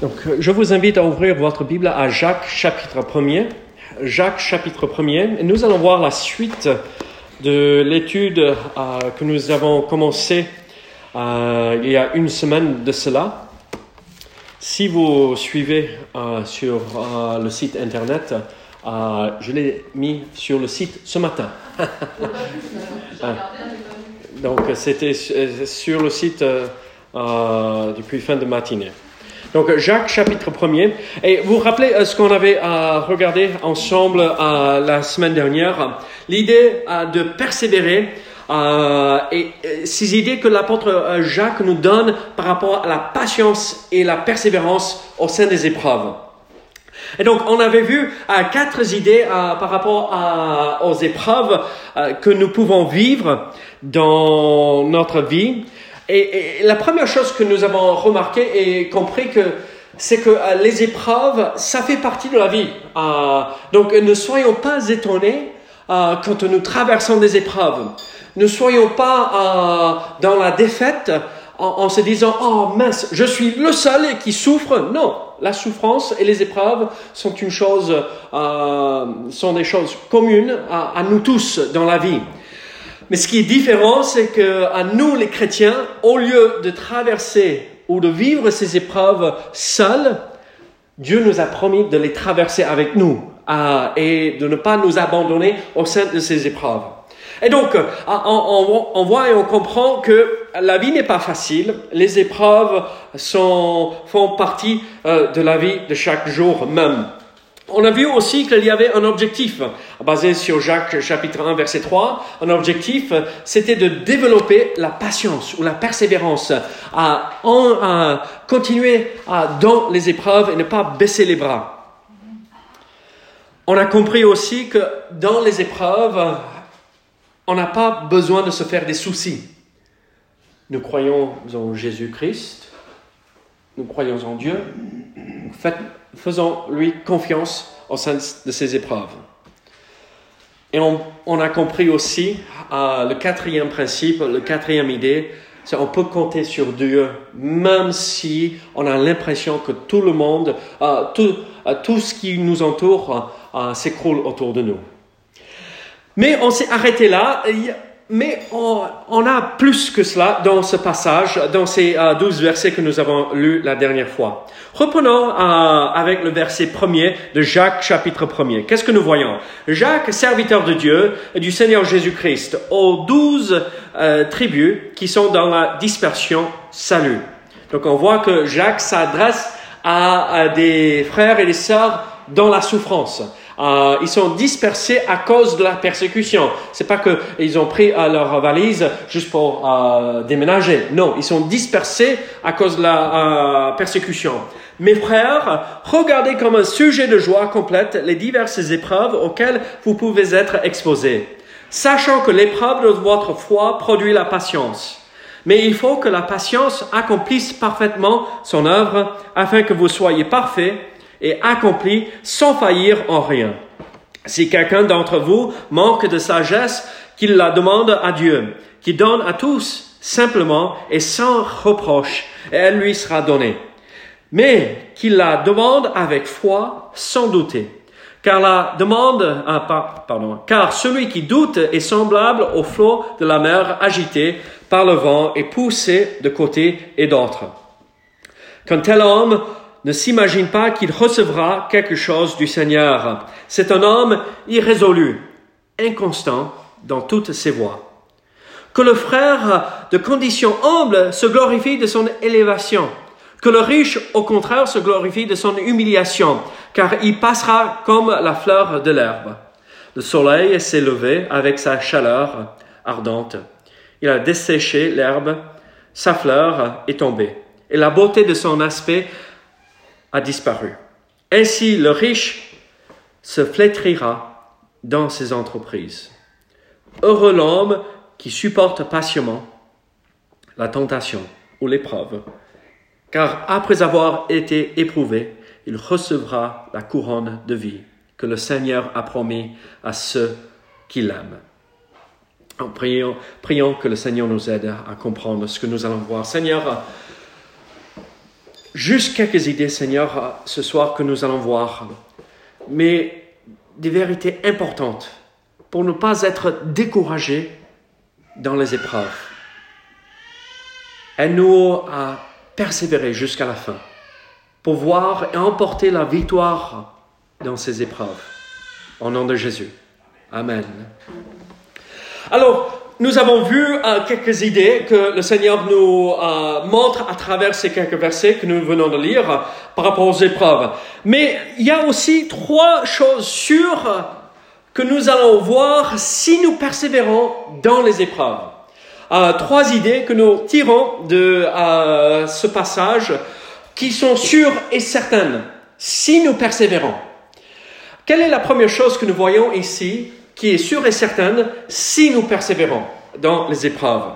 Donc, je vous invite à ouvrir votre Bible à Jacques chapitre 1er. Jacques chapitre 1er. Et nous allons voir la suite de l'étude euh, que nous avons commencé euh, il y a une semaine de cela. Si vous suivez euh, sur le site internet, je l'ai mis sur le site ce matin. Donc, c'était sur le site depuis fin de matinée. Donc Jacques chapitre 1er. Et vous vous rappelez euh, ce qu'on avait euh, regardé ensemble euh, la semaine dernière, l'idée de persévérer et ces idées que l'apôtre Jacques nous donne par rapport à la patience et la persévérance au sein des épreuves. Et donc, on avait vu quatre idées par rapport aux épreuves que nous pouvons vivre dans notre vie. Et, la première chose que nous avons remarqué et compris que c'est que euh, les épreuves, ça fait partie de la vie. Euh, donc ne soyons pas étonnés euh, quand nous traversons des épreuves. Ne soyons pas dans la défaite en, se disant oh mince, je suis le seul qui souffre. Non, la souffrance et les épreuves sont une chose, sont des choses communes à nous tous dans la vie. Mais ce qui est différent, c'est que à nous, les chrétiens, au lieu de traverser ou de vivre ces épreuves seuls, Dieu nous a promis de les traverser avec nous et de ne pas nous abandonner au sein de ces épreuves. Et donc, on, voit et on comprend que la vie n'est pas facile. Les épreuves sont, font partie euh, de la vie de chaque jour même. On a vu aussi qu'il y avait un objectif basé sur Jacques chapitre 1 verset 3. Un objectif, c'était de développer la patience ou la persévérance, à, à continuer dans les épreuves et ne pas baisser les bras. On a compris aussi que dans les épreuves, on n'a pas besoin de se faire des soucis. Nous croyons en Jésus-Christ, nous croyons en Dieu, faites faisons-lui confiance au sein de ces épreuves. Et on, a compris aussi euh, le quatrième principe, le quatrième idée, c'est qu'on peut compter sur Dieu, même si on a l'impression que tout le monde, euh, euh, tout, ce qui nous entoure s'écroule autour de nous. Mais on s'est arrêté là. Mais on, a plus que cela dans ce passage, dans ces euh, douze versets que nous avons lus la dernière fois. Reprenons euh, avec le verset premier de Jacques chapitre premier. Qu'est-ce que nous voyons? Jacques, serviteur de Dieu du Seigneur Jésus-Christ, aux douze euh, tribus qui sont dans la dispersion, salut. Donc on voit que Jacques s'adresse à des frères et des sœurs dans la souffrance. Euh, ils sont dispersés à cause de la persécution. C'est pas qu'ils ont pris euh, leur valise juste pour euh, déménager. Non, ils sont dispersés à cause de la persécution. Mes frères, regardez comme un sujet de joie complète les diverses épreuves auxquelles vous pouvez être exposés, sachant que l'épreuve de votre foi produit la patience. Mais il faut que la patience accomplisse parfaitement son œuvre afin que vous soyez parfaits et accompli sans faillir en rien. Si quelqu'un d'entre vous manque de sagesse, qu'il la demande à Dieu, qui donne à tous simplement et sans reproche, et elle lui sera donnée. Mais qu'il la demande avec foi, sans douter. Car la demande, ah, pardon, car celui qui doute est semblable au flot de la mer agité par le vent et poussé de côté et d'autre. Quand tel homme ne s'imagine pas qu'il recevra quelque chose du Seigneur. C'est un homme irrésolu, inconstant dans toutes ses voies. Que le frère de condition humble se glorifie de son élévation, que le riche, au contraire, se glorifie de son humiliation, car il passera comme la fleur de l'herbe. Le soleil s'est levé avec sa chaleur ardente. Il a desséché l'herbe, sa fleur est tombée, et la beauté de son aspect a disparu. Ainsi, le riche se flétrira dans ses entreprises. Heureux l'homme qui supporte patiemment la tentation ou l'épreuve, car après avoir été éprouvé, il recevra la couronne de vie que le Seigneur a promis à ceux qui l'aiment. Prions, prions que le Seigneur nous aide à comprendre ce que nous allons voir. Seigneur, juste quelques idées, Seigneur, ce soir que nous allons voir, mais des vérités importantes pour ne pas être découragés dans les épreuves. Aide-nous à persévérer jusqu'à la fin pour voir et emporter la victoire dans ces épreuves. Au nom de Jésus. Amen. Alors, nous avons vu euh, quelques idées que le Seigneur nous euh, montre à travers ces quelques versets que nous venons de lire par rapport aux épreuves. Mais il y a aussi trois choses sûres que nous allons voir si nous persévérons dans les épreuves. Euh, trois idées que nous tirons de ce passage qui sont sûres et certaines si nous persévérons. Quelle est la première chose que nous voyons ici qui est sûre et certaine si nous persévérons dans les épreuves.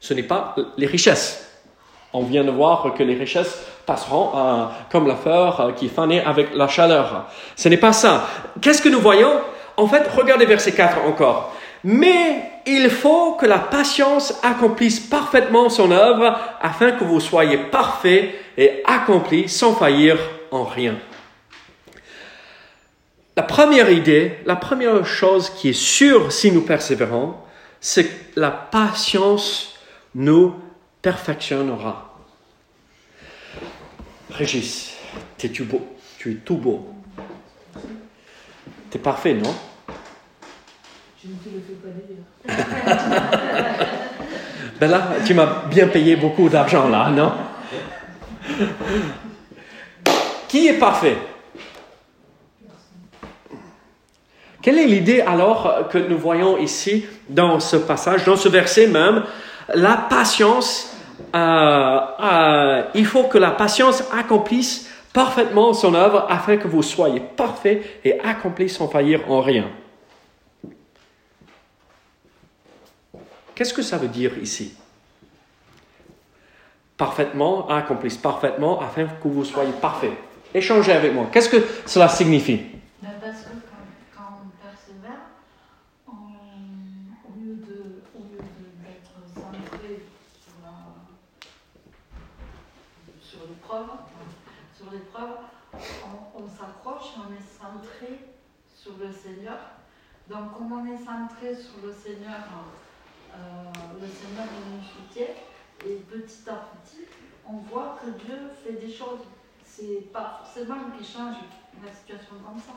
Ce n'est pas les richesses. On vient de voir que les richesses passeront euh, comme la fleur euh, qui fanait avec la chaleur. Ce n'est pas ça. Qu'est-ce que nous voyons? En fait, regardez verset 4 encore. Mais il faut que la patience accomplisse parfaitement son œuvre afin que vous soyez parfaits et accomplis sans faillir en rien. La première idée, la première chose qui est sûre si nous persévérons, c'est que la patience nous perfectionnera. Régis, es -tu, beau? tu es tout beau. Tu es parfait, non? Je ne te le fais pas dire. ben là, tu m'as bien payé beaucoup d'argent là, non? Qui est parfait? Quelle est l'idée alors que nous voyons ici dans ce passage, dans ce verset même? La patience, euh, euh, il faut que la patience accomplisse parfaitement son œuvre afin que vous soyez parfaits et accomplis sans faillir en rien. Qu'est-ce que ça veut dire ici? Parfaitement, accomplisse parfaitement afin que vous soyez parfaits. Échangez avec moi. Qu'est-ce que cela signifie? Le Seigneur. Donc, comme on est centré sur le Seigneur, euh, le Seigneur nous soutient. Et petit à petit, on voit que Dieu fait des choses. C'est pas forcément qu'il change la situation comme ça,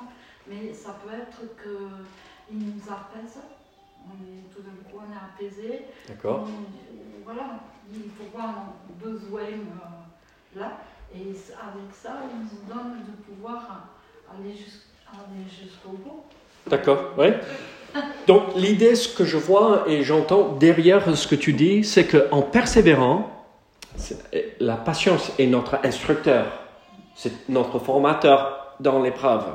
mais ça peut être qu'il nous apaise. On est, tout d'un coup, on est apaisé. D'accord. Voilà, il faut voir nos besoins euh, Et avec ça, il nous donne de pouvoir aller jusqu'à D'accord, oui. Donc l'idée, ce que je vois et j'entends derrière ce que tu dis, c'est qu'en persévérant, la patience est notre instructeur, c'est notre formateur dans l'épreuve.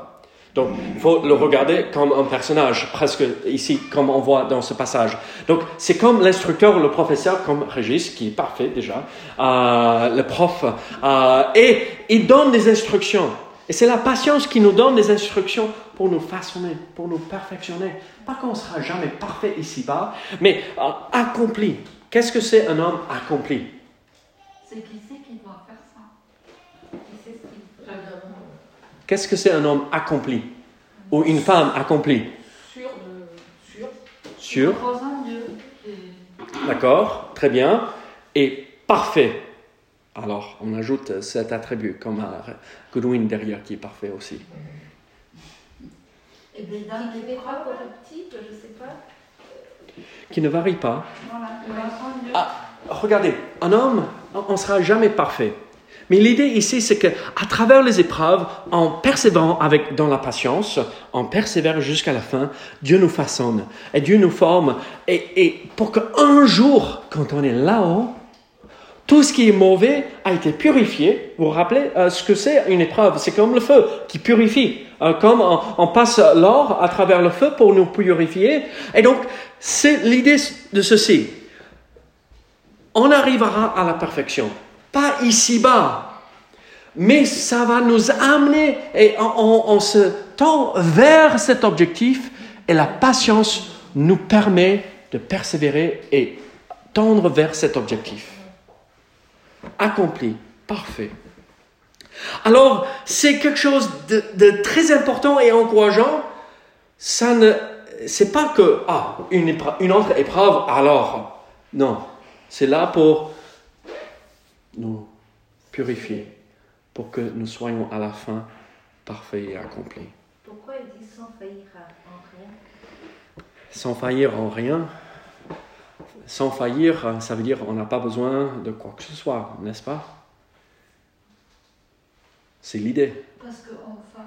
Donc, il faut le regarder comme un personnage, presque ici, comme on voit dans ce passage. Donc, c'est comme l'instructeur le professeur, comme Régis, qui est parfait déjà, euh, le prof, euh, et il donne des instructions. Et c'est la patience qui nous donne des instructions pour nous façonner, pour nous perfectionner. Pas qu'on ne sera jamais parfait ici-bas, mais euh, accompli. Qu'est-ce que c'est un homme accompli? C'est qui sait qu'il doit faire ça? Qu'est-ce que c'est un homme accompli Ou une femme accomplie Sûr de... Sûr. Sûr. D'accord, très bien. Et parfait. Alors, on ajoute cet attribut comme un Goodwin derrière qui est parfait aussi. Et bien, dans les épreuves je sais pas. Qui ne varie pas. Ah, regardez, un homme, on ne sera jamais parfait. Mais l'idée ici, c'est qu'à travers les épreuves, en persévérant avec, dans la patience, en persévérant jusqu'à la fin, Dieu nous façonne et Dieu nous forme. Et, et pour qu'un jour, quand on est là-haut, tout ce qui est mauvais a été purifié. Vous vous rappelez euh, ce que c'est une épreuve? C'est comme le feu qui purifie. Euh, comme on, passe l'or à travers le feu pour nous purifier. Et donc, c'est l'idée de ceci. On arrivera à la perfection. Pas ici-bas. Mais ça va nous amener et on, se tend vers cet objectif. Et la patience nous permet de persévérer et tendre vers cet objectif accompli parfait. Alors, c'est quelque chose de, très important et encourageant. Ça ne, c'est pas que, ah, une, une autre épreuve, alors. Non. C'est là pour nous purifier, pour que nous soyons à la fin parfaits et accomplis. Pourquoi il dit sans faillir en rien? Sans faillir en rien Sans faillir, ça veut dire on n'a pas besoin de quoi que ce soit, n'est-ce pas? C'est l'idée. Parce que enfin,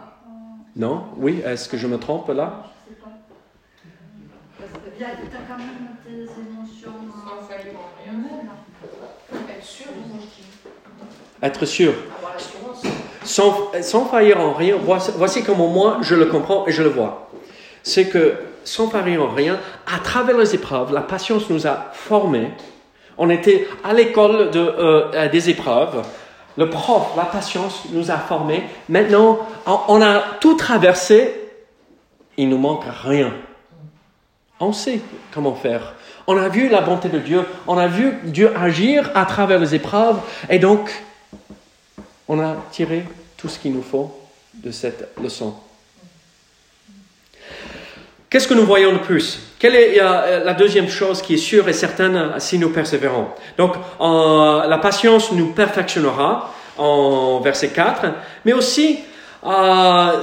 Non? Oui Est-ce que je me trompe là? Je sais pas. Parce que tu as quand même tes émotions. Sans faillir en rien. Être sûr. Être sûr. Sans, sans faillir en rien, voici, comment moi je le comprends et je le vois. C'est que sans faillir en rien, à travers les épreuves, la patience nous a formés. On était à l'école de, euh, des épreuves le prof, la patience nous a formés. Maintenant, on a tout traversé. Il nous manque rien. On sait comment faire. On a vu la bonté de Dieu. On a vu Dieu agir à travers les épreuves. Et donc, on a tiré tout ce qu'il nous faut de cette leçon. Qu'est-ce que nous voyons de plus? Quelle est euh, la deuxième chose qui est sûre et certaine si nous persévérons Donc, la patience nous perfectionnera en verset 4, mais aussi, euh,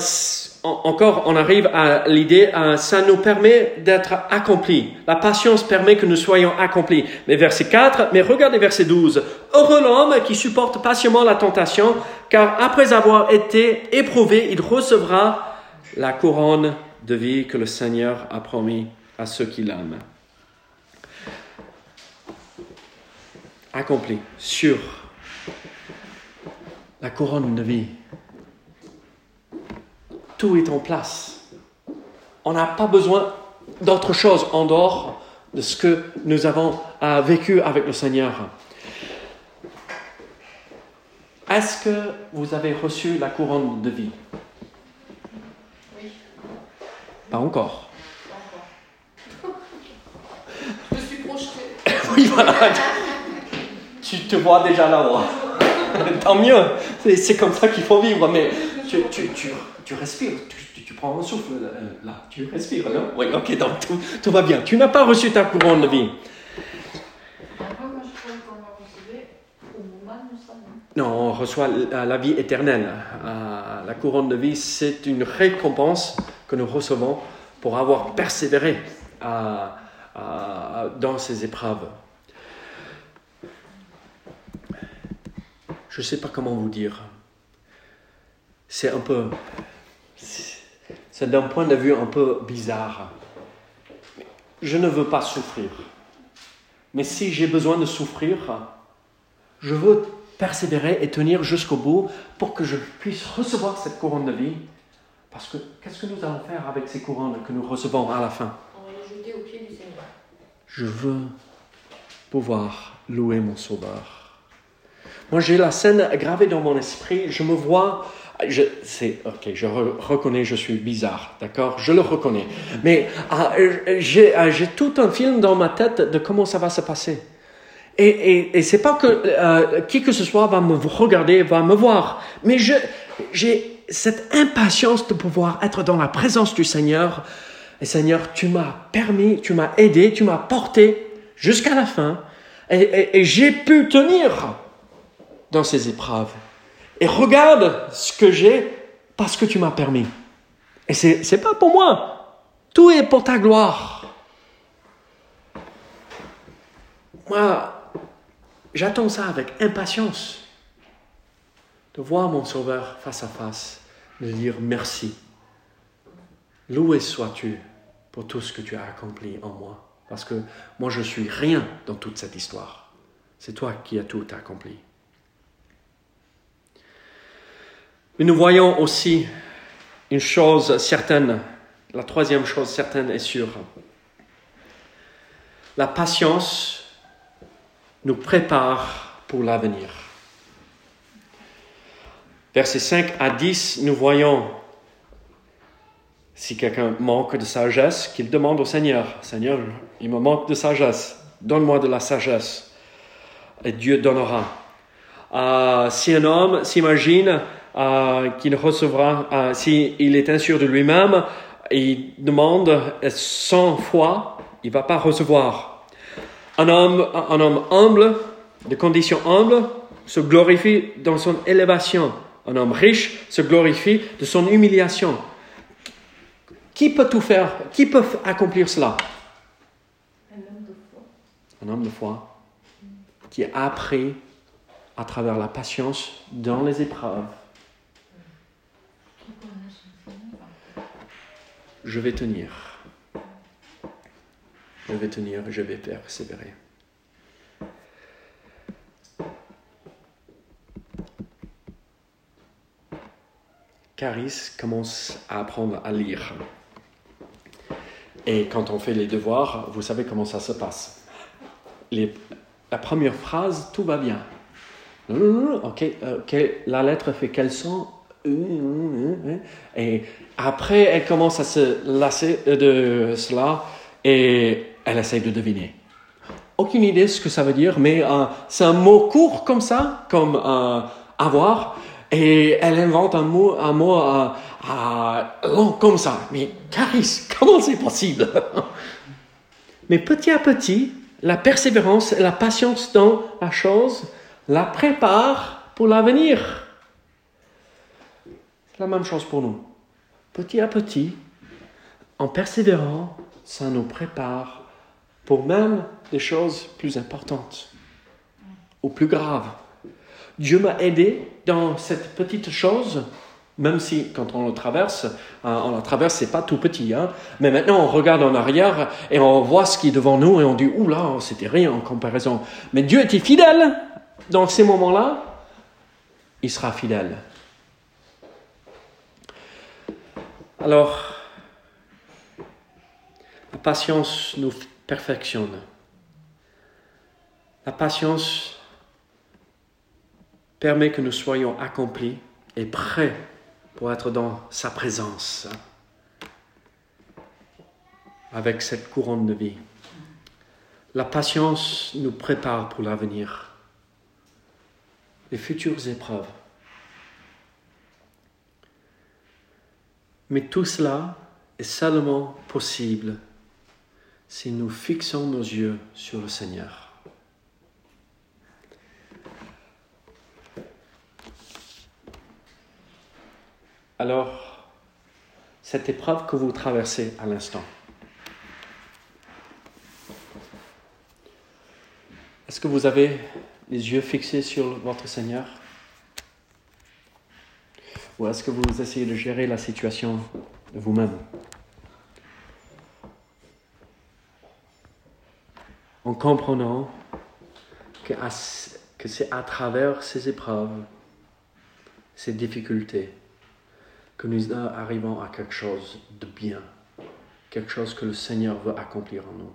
encore, on arrive à l'idée, ça nous permet d'être accomplis. La patience permet que nous soyons accomplis. Mais verset 4, mais regardez verset 12. Heureux l'homme qui supporte patiemment la tentation, car après avoir été éprouvé, il recevra la couronne de vie que le Seigneur a promis à ceux qui l'aiment. Accompli, sûr. La couronne de vie. Tout est en place. On n'a pas besoin d'autre chose en dehors de ce que nous avons euh, vécu avec le Seigneur. Est-ce que vous avez reçu la couronne de vie? Pas encore. Je suis projeté. oui, voilà. Tu te vois déjà là-haut. Tant mieux. C'est comme ça qu'il faut vivre. Mais tu, tu, tu, tu respires. Tu, prends un souffle euh, là. Tu respires, non Oui, ok, donc tout, tout va bien. Tu n'as pas reçu ta couronne de vie. Non, on reçoit la vie éternelle. Euh, la couronne de vie, c'est une récompense que nous recevons pour avoir persévéré euh, dans ces épreuves. Je ne sais pas comment vous dire. C'est un peu... C'est d'un point de vue un peu bizarre. Je ne veux pas souffrir. Mais si j'ai besoin de souffrir, je veux persévérer et tenir jusqu'au bout pour que je puisse recevoir cette couronne de vie parce que qu'est-ce que nous allons faire avec ces couronnes que nous recevons à la fin? On va les jeter au pied du Seigneur. Je veux pouvoir louer mon Sauveur. Moi, j'ai la scène gravée dans mon esprit. Je me vois. Je, c'est ok. Je reconnais, je suis bizarre, d'accord? Je le reconnais. Mais ah, j'ai, ah, j'ai tout un film dans ma tête de comment ça va se passer. Et, et, et c'est pas que euh, qui que ce soit va me regarder, va me voir, mais je, j'ai cette impatience de pouvoir être dans la présence du Seigneur. Et Seigneur, tu m'as permis, tu m'as aidé, tu m'as porté jusqu'à la fin. Et, j'ai pu tenir dans ces épreuves. Et regarde ce que j'ai parce que tu m'as permis. Et c'est, c'est pas pour moi. Tout est pour ta gloire. Moi, j'attends ça avec impatience de voir mon Sauveur face à face, de dire merci. Loué sois-tu pour tout ce que tu as accompli en moi. Parce que moi, je suis rien dans toute cette histoire. C'est toi qui as tout accompli. Mais nous voyons aussi une chose certaine, la troisième chose certaine et sûre. La patience nous prépare pour l'avenir. Versets 5 à 10, nous voyons si quelqu'un manque de sagesse, qu'il demande au Seigneur, Seigneur, il me manque de sagesse, donne-moi de la sagesse, et Dieu donnera. Euh, si un homme s'imagine euh, qu'il recevra, euh, s'il est insur de lui-même, il demande 100 fois, il va pas recevoir. Un homme, un homme humble, de condition humble, se glorifie dans son élévation. Un homme riche se glorifie de son humiliation. Qui peut tout faire Qui peut accomplir cela? Un homme de foi. Un homme de foi qui a appris à travers la patience dans les épreuves. Qui connaît son Seigneur. Je vais tenir. Je vais tenir, je vais persévérer. Caris commence à apprendre à lire. Et quand on fait les devoirs, vous savez comment ça se passe. La première phrase, tout va bien. Ok, euh, la lettre fait quel son? Et après, elle commence à se lasser de cela et elle essaie de deviner. Aucune idée de ce que ça veut dire, mais euh, c'est un mot court comme ça, comme euh, avoir, et elle invente un mot, un mot euh, long comme ça. Mais Caris, comment c'est possible? Mais petit à petit, la persévérance et la patience dans la chose la prépare pour l'avenir. La même chose pour nous. Petit à petit, en persévérant, ça nous prépare pour même des choses plus importantes ou plus graves. Dieu m'a aidé dans cette petite chose, même si quand on le traverse, hein, on la traverse, c'est pas tout petit. Hein, mais maintenant, on regarde en arrière et on voit ce qui est devant nous et on dit, oula, c'était rien en comparaison. Mais Dieu était fidèle dans ces moments-là. Il sera fidèle. Alors, la patience nous perfectionne. La patience permet que nous soyons accomplis et prêts pour être dans sa présence avec cette couronne de vie. La patience nous prépare pour l'avenir, les futures épreuves. Mais tout cela est seulement possible si nous fixons nos yeux sur le Seigneur. Alors, cette épreuve que vous traversez à l'instant, est-ce que vous avez les yeux fixés sur votre Seigneur? Ou est-ce que vous essayez de gérer la situation vous-même En comprenant que, que c'est à travers ces épreuves, ces difficultés, que nous arrivons à quelque chose de bien, quelque chose que le Seigneur veut accomplir en nous.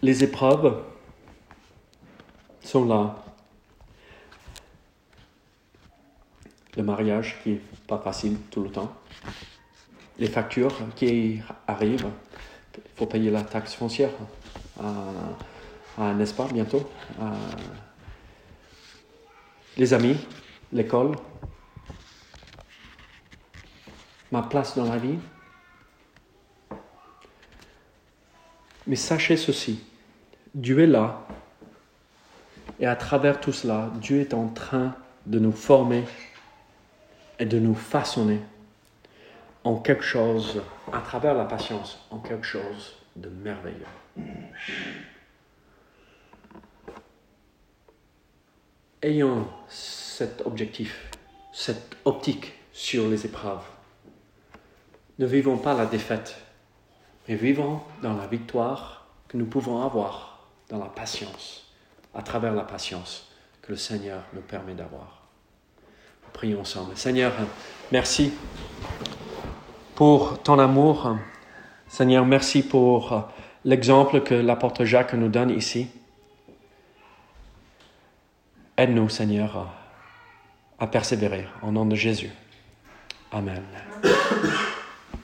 Les épreuves sont là. Le mariage qui est pas facile tout le temps. Les factures qui arrivent. Il faut payer la taxe foncière. Euh, n'est-ce pas, bientôt Ah, Les amis, l'école, ma place dans la vie. Mais sachez ceci, Dieu est là, et à travers tout cela, Dieu est en train de nous former et de nous façonner en quelque chose, à travers la patience, en quelque chose de merveilleux. ayons cet objectif, cette optique sur les épreuves. Ne vivons pas la défaite, mais vivons dans la victoire que nous pouvons avoir dans la patience, à travers la patience que le Seigneur nous permet d'avoir. Prions ensemble. Seigneur, merci pour ton amour. Seigneur, merci pour l'exemple que l'apôtre Jacques nous donne ici. Aide-nous, Seigneur, à persévérer. Au nom de Jésus. Amen.